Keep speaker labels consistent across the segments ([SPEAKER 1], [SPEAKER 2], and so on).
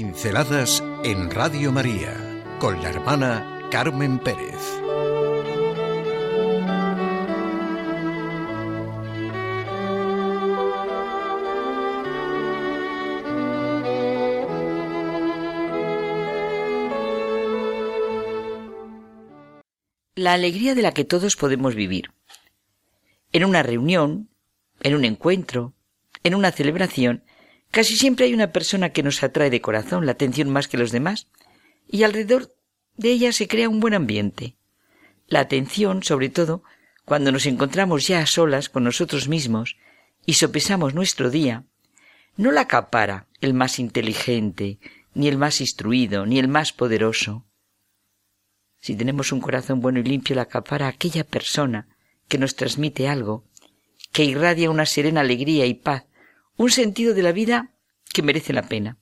[SPEAKER 1] Pinceladas en Radio María con la hermana Carmen Pérez.
[SPEAKER 2] La alegría de la que todos podemos vivir. En una reunión, en un encuentro, en una celebración, casi siempre hay una persona que nos atrae de corazón la atención más que los demás, y alrededor de ella se crea un buen ambiente. La atención, sobre todo, cuando nos encontramos ya a solas con nosotros mismos y sopesamos nuestro día, no la acapara el más inteligente, ni el más instruido, ni el más poderoso. Si tenemos un corazón bueno y limpio, la acapara aquella persona que nos transmite algo, que irradia una serena alegría y paz, un sentido de la vida que merece la pena.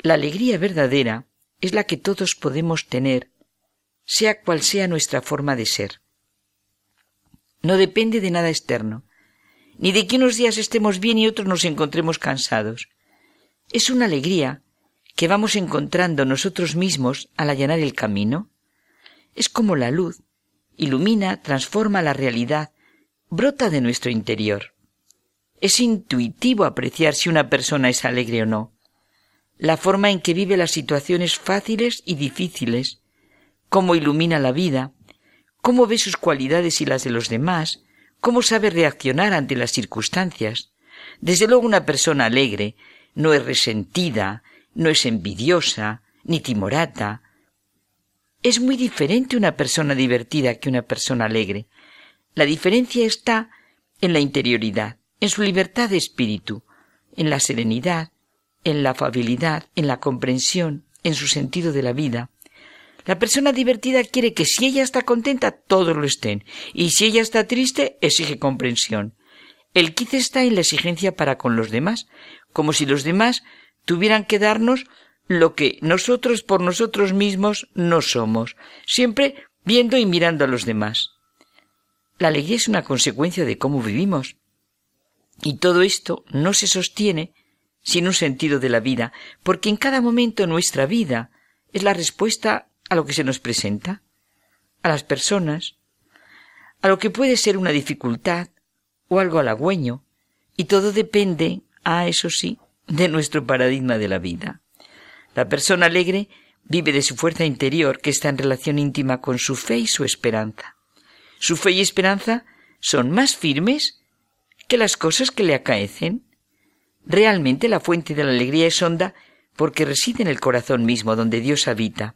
[SPEAKER 2] La alegría verdadera es la que todos podemos tener, sea cual sea nuestra forma de ser. No depende de nada externo, ni de que unos días estemos bien y otros nos encontremos cansados. Es una alegría que vamos encontrando nosotros mismos al allanar el camino. Es como la luz, ilumina, transforma la realidad, brota de nuestro interior. Es intuitivo apreciar si una persona es alegre o no. La forma en que vive las situaciones fáciles y difíciles, cómo ilumina la vida, cómo ve sus cualidades y las de los demás, cómo sabe reaccionar ante las circunstancias. Desde luego una persona alegre no es resentida, no es envidiosa, ni timorata. Es muy diferente una persona divertida que una persona alegre. La diferencia está en la interioridad en su libertad de espíritu, en la serenidad, en la afabilidad, en la comprensión, en su sentido de la vida. La persona divertida quiere que si ella está contenta, todos lo estén, y si ella está triste, exige comprensión. El quiz está en la exigencia para con los demás, como si los demás tuvieran que darnos lo que nosotros por nosotros mismos no somos, siempre viendo y mirando a los demás. La alegría es una consecuencia de cómo vivimos, y todo esto no se sostiene sin un sentido de la vida, porque en cada momento nuestra vida es la respuesta a lo que se nos presenta, a las personas, a lo que puede ser una dificultad o algo halagüeño, y todo depende, a ah, eso sí, de nuestro paradigma de la vida. La persona alegre vive de su fuerza interior que está en relación íntima con su fe y su esperanza. Su fe y esperanza son más firmes que las cosas que le acaecen. Realmente la fuente de la alegría es honda porque reside en el corazón mismo donde Dios habita.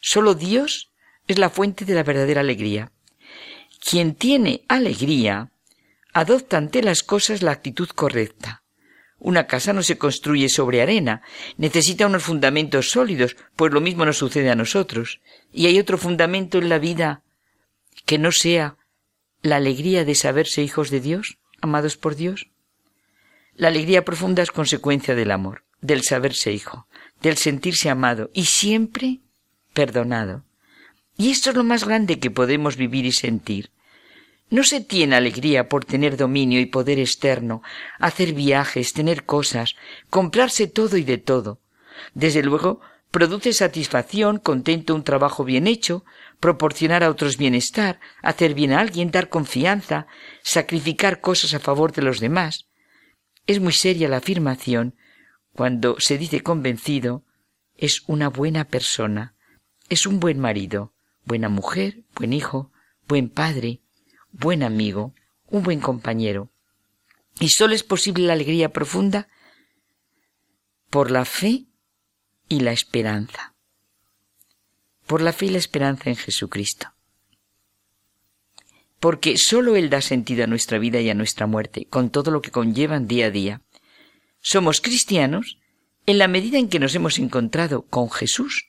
[SPEAKER 2] Solo Dios es la fuente de la verdadera alegría. Quien tiene alegría adopta ante las cosas la actitud correcta. Una casa no se construye sobre arena, necesita unos fundamentos sólidos, pues lo mismo nos sucede a nosotros. Y hay otro fundamento en la vida que no sea la alegría de saberse hijos de Dios amados por Dios? La alegría profunda es consecuencia del amor, del saberse hijo, del sentirse amado y siempre perdonado. Y esto es lo más grande que podemos vivir y sentir. No se tiene alegría por tener dominio y poder externo, hacer viajes, tener cosas, comprarse todo y de todo. Desde luego, produce satisfacción, contento un trabajo bien hecho, proporcionar a otros bienestar, hacer bien a alguien, dar confianza, sacrificar cosas a favor de los demás. Es muy seria la afirmación cuando se dice convencido es una buena persona, es un buen marido, buena mujer, buen hijo, buen padre, buen amigo, un buen compañero. Y sólo es posible la alegría profunda por la fe y la esperanza por la fe y la esperanza en Jesucristo. Porque sólo Él da sentido a nuestra vida y a nuestra muerte, con todo lo que conllevan día a día. Somos cristianos en la medida en que nos hemos encontrado con Jesús.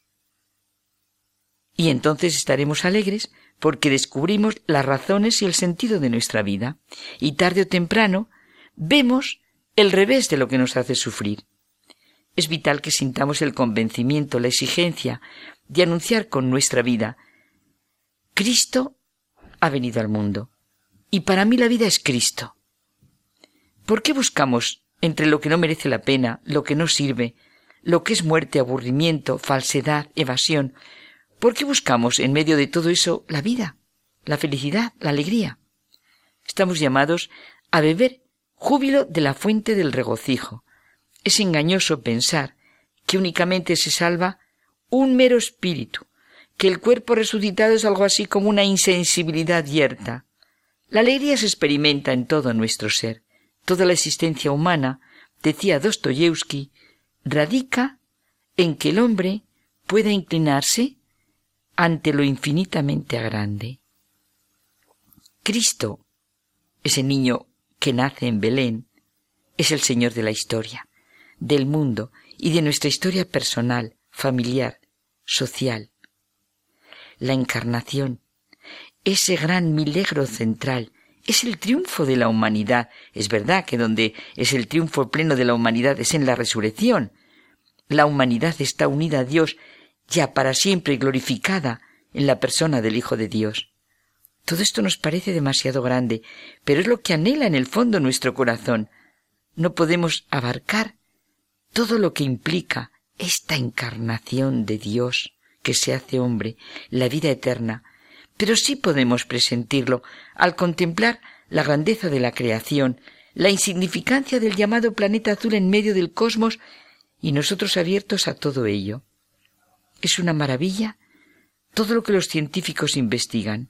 [SPEAKER 2] Y entonces estaremos alegres porque descubrimos las razones y el sentido de nuestra vida. Y tarde o temprano vemos el revés de lo que nos hace sufrir. Es vital que sintamos el convencimiento, la exigencia de anunciar con nuestra vida, Cristo ha venido al mundo. Y para mí la vida es Cristo. ¿Por qué buscamos entre lo que no merece la pena, lo que no sirve, lo que es muerte, aburrimiento, falsedad, evasión. ¿Por qué buscamos en medio de todo eso la vida, la felicidad, la alegría? Estamos llamados a beber júbilo de la fuente del regocijo. Es engañoso pensar que únicamente se salva un mero espíritu, que el cuerpo resucitado es algo así como una insensibilidad yerta. La alegría se experimenta en todo nuestro ser. Toda la existencia humana, decía Dostoyevsky, radica en que el hombre pueda inclinarse ante lo infinitamente grande. Cristo, ese niño que nace en Belén, es el Señor de la historia, del mundo y de nuestra historia personal, familiar, social. La encarnación, ese gran milagro central, es el triunfo de la humanidad. Es verdad que donde es el triunfo pleno de la humanidad es en la resurrección. La humanidad está unida a Dios ya para siempre glorificada en la persona del Hijo de Dios. Todo esto nos parece demasiado grande, pero es lo que anhela en el fondo nuestro corazón. No podemos abarcar todo lo que implica esta encarnación de Dios que se hace hombre, la vida eterna, pero sí podemos presentirlo al contemplar la grandeza de la creación, la insignificancia del llamado planeta azul en medio del cosmos y nosotros abiertos a todo ello. Es una maravilla todo lo que los científicos investigan.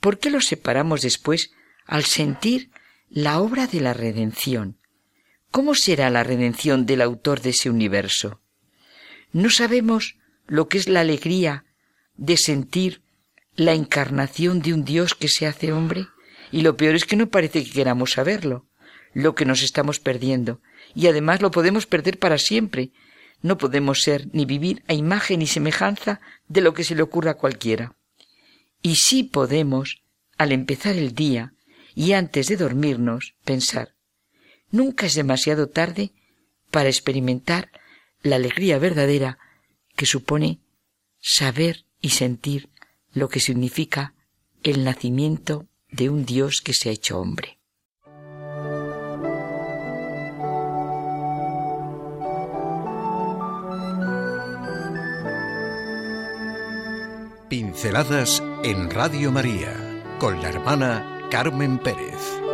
[SPEAKER 2] ¿Por qué lo separamos después al sentir la obra de la redención? ¿Cómo será la redención del autor de ese universo? No sabemos lo que es la alegría de sentir la encarnación de un Dios que se hace hombre. Y lo peor es que no parece que queramos saberlo, lo que nos estamos perdiendo. Y además lo podemos perder para siempre. No podemos ser ni vivir a imagen y semejanza de lo que se le ocurra a cualquiera. Y sí podemos, al empezar el día y antes de dormirnos, pensar, nunca es demasiado tarde para experimentar la alegría verdadera que supone saber y sentir lo que significa el nacimiento de un Dios que se ha hecho hombre.
[SPEAKER 1] Pinceladas en Radio María con la hermana Carmen Pérez.